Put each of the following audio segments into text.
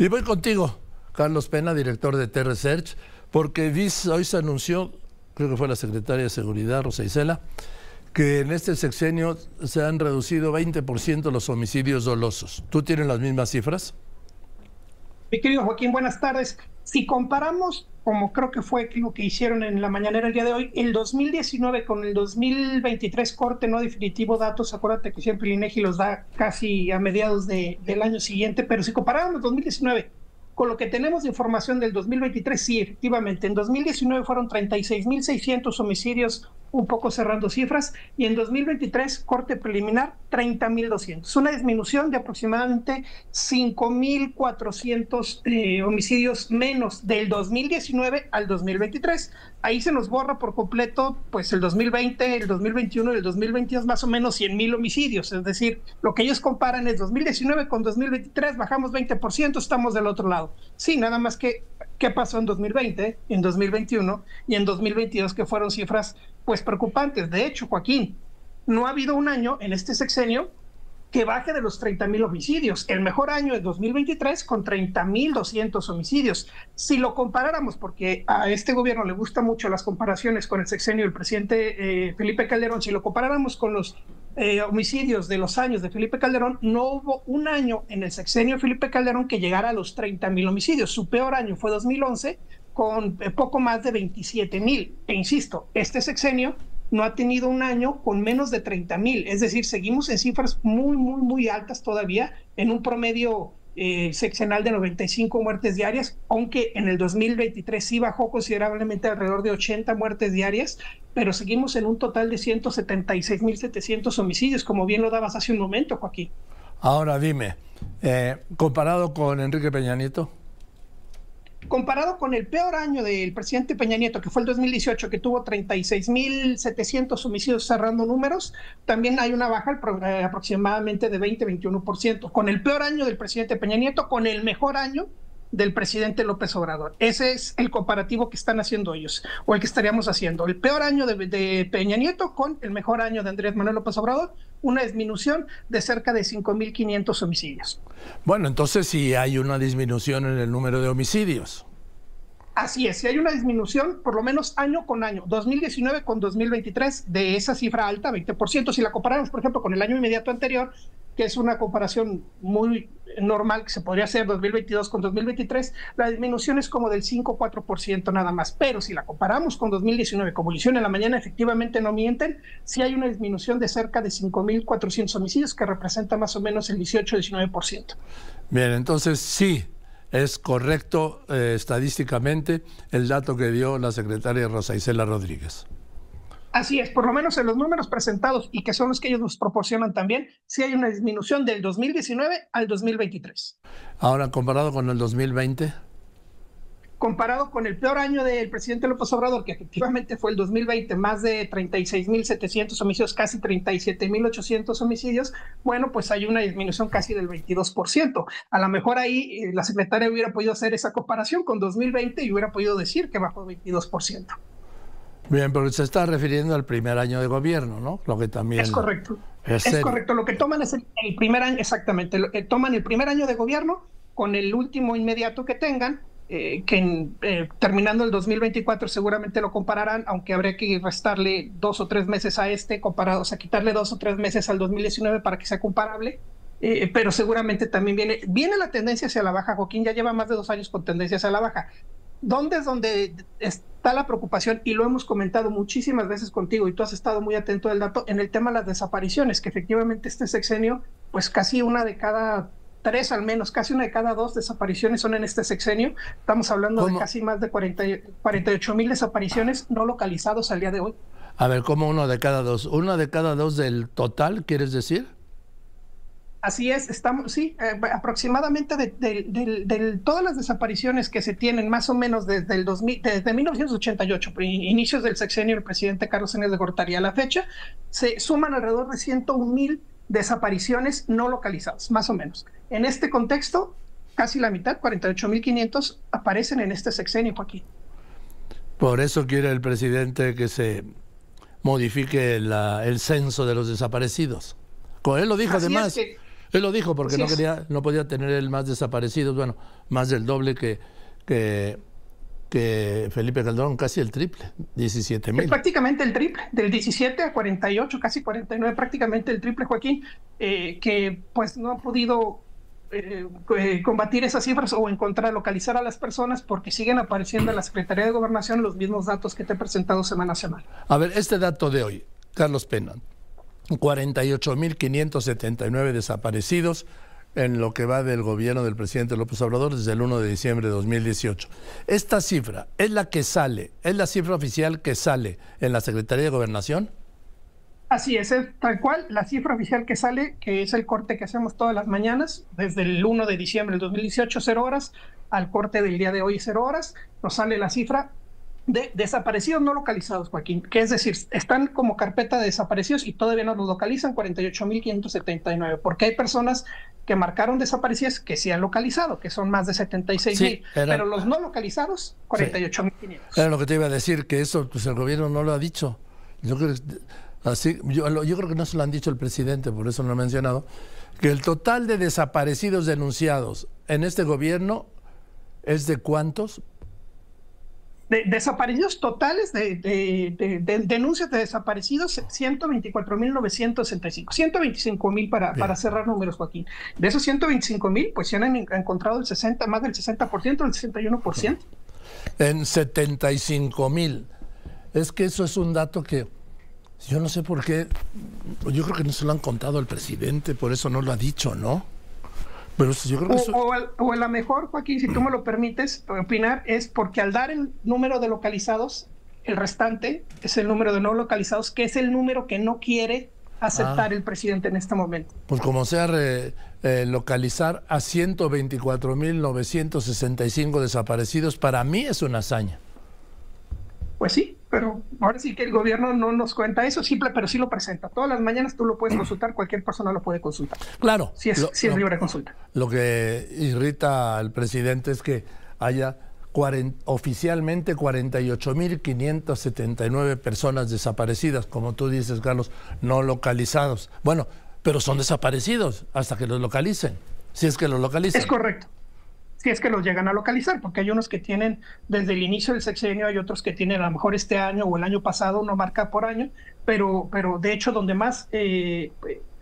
Y voy contigo, Carlos Pena, director de T-Research, porque hoy se anunció, creo que fue la secretaria de Seguridad, Rosa Isela, que en este sexenio se han reducido 20% los homicidios dolosos. ¿Tú tienes las mismas cifras? Mi querido Joaquín, buenas tardes. Si comparamos, como creo que fue lo que hicieron en la mañanera el día de hoy, el 2019 con el 2023 corte no definitivo datos, acuérdate que siempre el INEGI los da casi a mediados de, del año siguiente, pero si comparamos 2019 con lo que tenemos de información del 2023, sí, efectivamente, en 2019 fueron 36.600 homicidios, un poco cerrando cifras, y en 2023, corte preliminar, 30.200. Una disminución de aproximadamente 5.400 eh, homicidios menos del 2019 al 2023. Ahí se nos borra por completo, pues el 2020, el 2021 y el 2022, más o menos 100.000 homicidios. Es decir, lo que ellos comparan es 2019 con 2023, bajamos 20%, estamos del otro lado. Sí, nada más que qué pasó en 2020, en 2021 y en 2022 que fueron cifras pues preocupantes. De hecho, Joaquín, no ha habido un año en este sexenio que baje de los 30 mil homicidios. El mejor año es 2023 con 30 mil 200 homicidios. Si lo comparáramos, porque a este gobierno le gustan mucho las comparaciones con el sexenio del presidente eh, Felipe Calderón, si lo comparáramos con los eh, homicidios de los años de Felipe Calderón, no hubo un año en el sexenio de Felipe Calderón que llegara a los 30 mil homicidios. Su peor año fue 2011 con eh, poco más de 27 mil. E insisto, este sexenio no ha tenido un año con menos de 30 mil. Es decir, seguimos en cifras muy, muy, muy altas todavía, en un promedio eh, seccional de 95 muertes diarias, aunque en el 2023 sí bajó considerablemente alrededor de 80 muertes diarias, pero seguimos en un total de 176.700 homicidios, como bien lo dabas hace un momento, Joaquín. Ahora dime, eh, comparado con Enrique Peña Nieto comparado con el peor año del presidente Peña Nieto, que fue el 2018, que tuvo 36.700 homicidios cerrando números, también hay una baja eh, aproximadamente de 20-21%. Con el peor año del presidente Peña Nieto, con el mejor año del presidente López Obrador. Ese es el comparativo que están haciendo ellos, o el que estaríamos haciendo. El peor año de, de Peña Nieto con el mejor año de Andrés Manuel López Obrador, una disminución de cerca de 5.500 homicidios. Bueno, entonces sí hay una disminución en el número de homicidios. Así es, si hay una disminución, por lo menos año con año, 2019 con 2023, de esa cifra alta, 20%. Si la comparamos, por ejemplo, con el año inmediato anterior, que es una comparación muy normal que se podría hacer 2022 con 2023, la disminución es como del 5-4% nada más. Pero si la comparamos con 2019, como hicieron en la mañana, efectivamente no mienten, sí hay una disminución de cerca de 5.400 homicidios, que representa más o menos el 18-19%. Bien, entonces sí, es correcto eh, estadísticamente el dato que dio la secretaria Rosa Isela Rodríguez. Así es, por lo menos en los números presentados y que son los que ellos nos proporcionan también, sí hay una disminución del 2019 al 2023. Ahora, comparado con el 2020 comparado con el peor año del presidente López Obrador, que efectivamente fue el 2020, más de 36.700 homicidios, casi 37.800 homicidios, bueno, pues hay una disminución casi del 22%. A lo mejor ahí eh, la secretaria hubiera podido hacer esa comparación con 2020 y hubiera podido decir que bajó 22%. Bien, pero se está refiriendo al primer año de gobierno, ¿no? Lo que también... Es correcto. Es, correcto. Lo que toman es el, primer año, exactamente, lo, que toman el primer año de gobierno con el último inmediato que tengan eh, que eh, terminando el 2024 seguramente lo compararán, aunque habría que restarle dos o tres meses a este, comparado, o sea, quitarle dos o tres meses al 2019 para que sea comparable. Eh, pero seguramente también viene, viene la tendencia hacia la baja. Joaquín ya lleva más de dos años con tendencia hacia la baja. ¿Dónde es donde está la preocupación? Y lo hemos comentado muchísimas veces contigo y tú has estado muy atento del dato en el tema de las desapariciones, que efectivamente este sexenio, pues casi una de cada tres al menos, casi una de cada dos desapariciones son en este sexenio. Estamos hablando de casi más de 40, 48 mil desapariciones no localizados al día de hoy. A ver, ¿cómo uno de cada dos? ¿Una de cada dos del total, quieres decir? Así es, estamos, sí, eh, aproximadamente de, todas las desapariciones que se tienen más o menos desde el 2000, desde 1988, inicios del sexenio del presidente Carlos Enes de Gortari a la fecha, se suman alrededor de 101 mil desapariciones no localizadas, más o menos. En este contexto, casi la mitad, 48.500, aparecen en este sexenio, aquí. Por eso quiere el presidente que se modifique el censo de los desaparecidos. Con él lo dijo además. Él lo dijo porque no, quería, no podía tener el más desaparecidos, bueno, más del doble que, que, que Felipe Calderón, casi el triple, 17 mil. Prácticamente el triple, del 17 a 48, casi 49, prácticamente el triple, Joaquín, eh, que pues no ha podido eh, eh, combatir esas cifras o encontrar, localizar a las personas porque siguen apareciendo en la Secretaría de Gobernación los mismos datos que te he presentado semana a semana. A ver, este dato de hoy, Carlos Pena, 48.579 desaparecidos en lo que va del gobierno del presidente López Obrador desde el 1 de diciembre de 2018. Esta cifra es la que sale, es la cifra oficial que sale en la Secretaría de Gobernación. Así es, tal cual, la cifra oficial que sale, que es el corte que hacemos todas las mañanas, desde el 1 de diciembre del 2018, 0 horas, al corte del día de hoy, 0 horas, nos sale la cifra de desaparecidos no localizados, Joaquín, que es decir, están como carpeta de desaparecidos y todavía no los localizan 48.579, porque hay personas que marcaron desaparecidas que se han localizado, que son más de 76.000, pero los no localizados, 48.500. Era lo que te iba a decir, que eso pues el gobierno no lo ha dicho. Yo creo que Así, yo, yo, creo que no se lo han dicho el presidente, por eso no lo he mencionado, que el total de desaparecidos denunciados en este gobierno es de cuántos? De, desaparecidos totales de, de, denuncias de desaparecidos, 124.965. 125.000 para, para cerrar números, Joaquín. De esos 125.000, pues se han encontrado el 60, más del 60%, el 61%. En 75.000. Es que eso es un dato que yo no sé por qué, yo creo que no se lo han contado al presidente, por eso no lo ha dicho, ¿no? Pero yo creo que o, o, a lo mejor, Joaquín, si tú me lo permites opinar, es porque al dar el número de localizados, el restante es el número de no localizados, que es el número que no quiere aceptar ah. el presidente en este momento. Pues como sea, eh, localizar a 124.965 desaparecidos, para mí es una hazaña. Pues sí, pero ahora sí que el gobierno no nos cuenta eso, simple, pero sí lo presenta. Todas las mañanas tú lo puedes consultar, cualquier persona lo puede consultar. Claro. Si es, si es libre consulta. Lo que irrita al presidente es que haya oficialmente 48.579 personas desaparecidas, como tú dices, Carlos, no localizados. Bueno, pero son desaparecidos hasta que los localicen, si es que los localicen. Es correcto si es que los llegan a localizar, porque hay unos que tienen desde el inicio del sexenio, hay otros que tienen a lo mejor este año o el año pasado, uno marca por año, pero, pero de hecho donde más eh,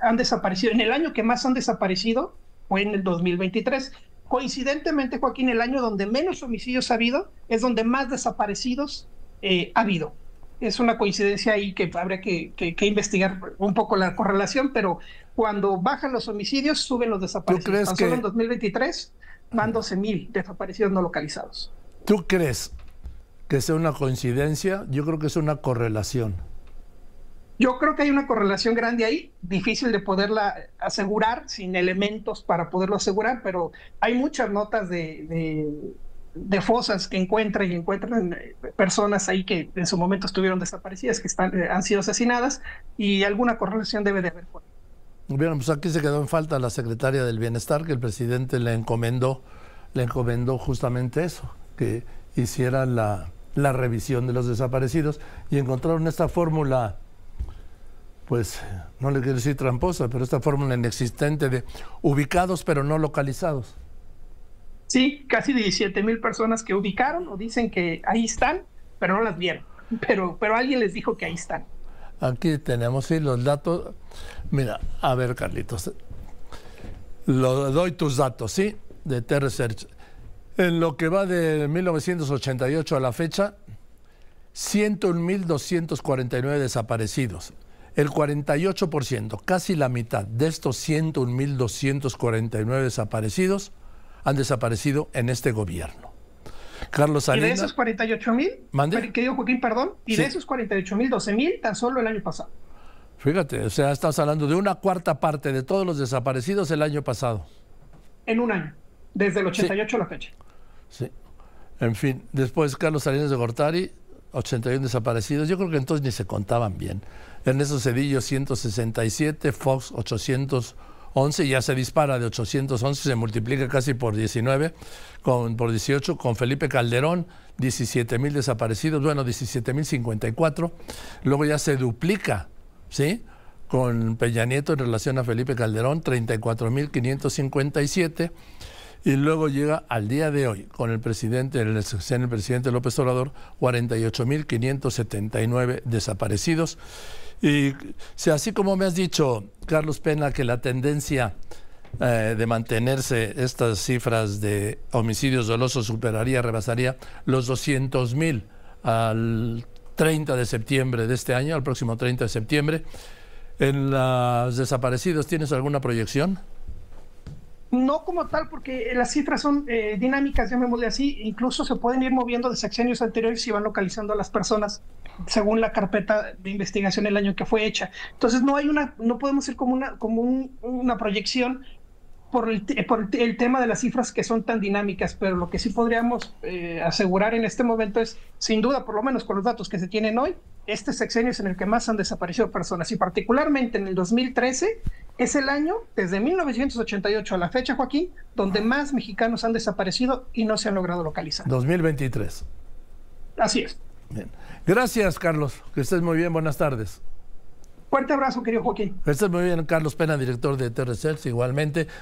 han desaparecido, en el año que más han desaparecido fue en el 2023. Coincidentemente, Joaquín, el año donde menos homicidios ha habido es donde más desaparecidos eh, ha habido. Es una coincidencia ahí que habría que, que, investigar un poco la correlación, pero cuando bajan los homicidios, suben los desaparecidos. ¿Tú crees que... solo en 2023 van 12.000 desaparecidos no localizados. ¿Tú crees que sea una coincidencia? Yo creo que es una correlación. Yo creo que hay una correlación grande ahí, difícil de poderla asegurar sin elementos para poderlo asegurar, pero hay muchas notas de, de, fosas que encuentran y encuentran eh, personas ahí que en su momento estuvieron desaparecidas, que están, eh, han sido asesinadas y alguna correlación debe de haber. Bien, pues aquí se quedó en falta la secretaria del Bienestar, que el presidente le encomendó, le encomendó justamente eso, que hiciera la, la revisión de los desaparecidos y encontraron esta fórmula, pues no le quiero decir tramposa, pero esta fórmula inexistente de ubicados pero no localizados. Sí, casi 17 mil personas que ubicaron o dicen que ahí están, pero no las vieron. Pero, pero alguien les dijo que ahí están. Aquí tenemos los datos. Mira, a ver, Carlitos. Lo, doy tus datos, ¿sí? De T-Research. En lo que va de 1988 a la fecha, 101.249 desaparecidos. El 48%, casi la mitad de estos 101.249 desaparecidos han desaparecido en este gobierno. Carlos Salinas. Y de esos 48 mil, querido Joaquín, perdón, y de esos 48 mil, 12 mil tan solo el año pasado. Fíjate, o sea, estás hablando de una cuarta parte de todos los desaparecidos el año pasado. En un año, desde el 88 a la fecha. Sí. En fin, después Carlos Salinas de Gortari, 81 desaparecidos. Yo creo que entonces ni se contaban bien. Ernesto Cedillo, 167, Fox, 800. 11 ya se dispara de 811, se multiplica casi por 19, con, por 18, con Felipe Calderón, 17 mil desaparecidos, bueno, 17 mil 54, luego ya se duplica, ¿sí? con Peña Nieto en relación a Felipe Calderón, 34.557. Y luego llega al día de hoy, con el presidente, el, el presidente López Obrador, 48.579 desaparecidos. Y si así como me has dicho, Carlos Pena, que la tendencia eh, de mantenerse estas cifras de homicidios dolosos superaría, rebasaría los 200 mil al 30 de septiembre de este año, al próximo 30 de septiembre. ¿En los desaparecidos tienes alguna proyección? No como tal, porque las cifras son eh, dinámicas, llamémosle así, incluso se pueden ir moviendo de sexenios anteriores y van localizando a las personas según la carpeta de investigación el año que fue hecha. Entonces no hay una, no podemos ir como una, como una proyección por el, por el, tema de las cifras que son tan dinámicas, pero lo que sí podríamos eh, asegurar en este momento es, sin duda, por lo menos con los datos que se tienen hoy, este sexenio es en el que más han desaparecido personas y particularmente en el 2013 es el año, desde 1988 a la fecha, Joaquín, donde más mexicanos han desaparecido y no se han logrado localizar. 2023. Así es. Bien. Gracias, Carlos. Que estés muy bien. Buenas tardes. Fuerte abrazo, querido Joaquín. Que estés muy bien, Carlos Pena, director de TRCELS, igualmente.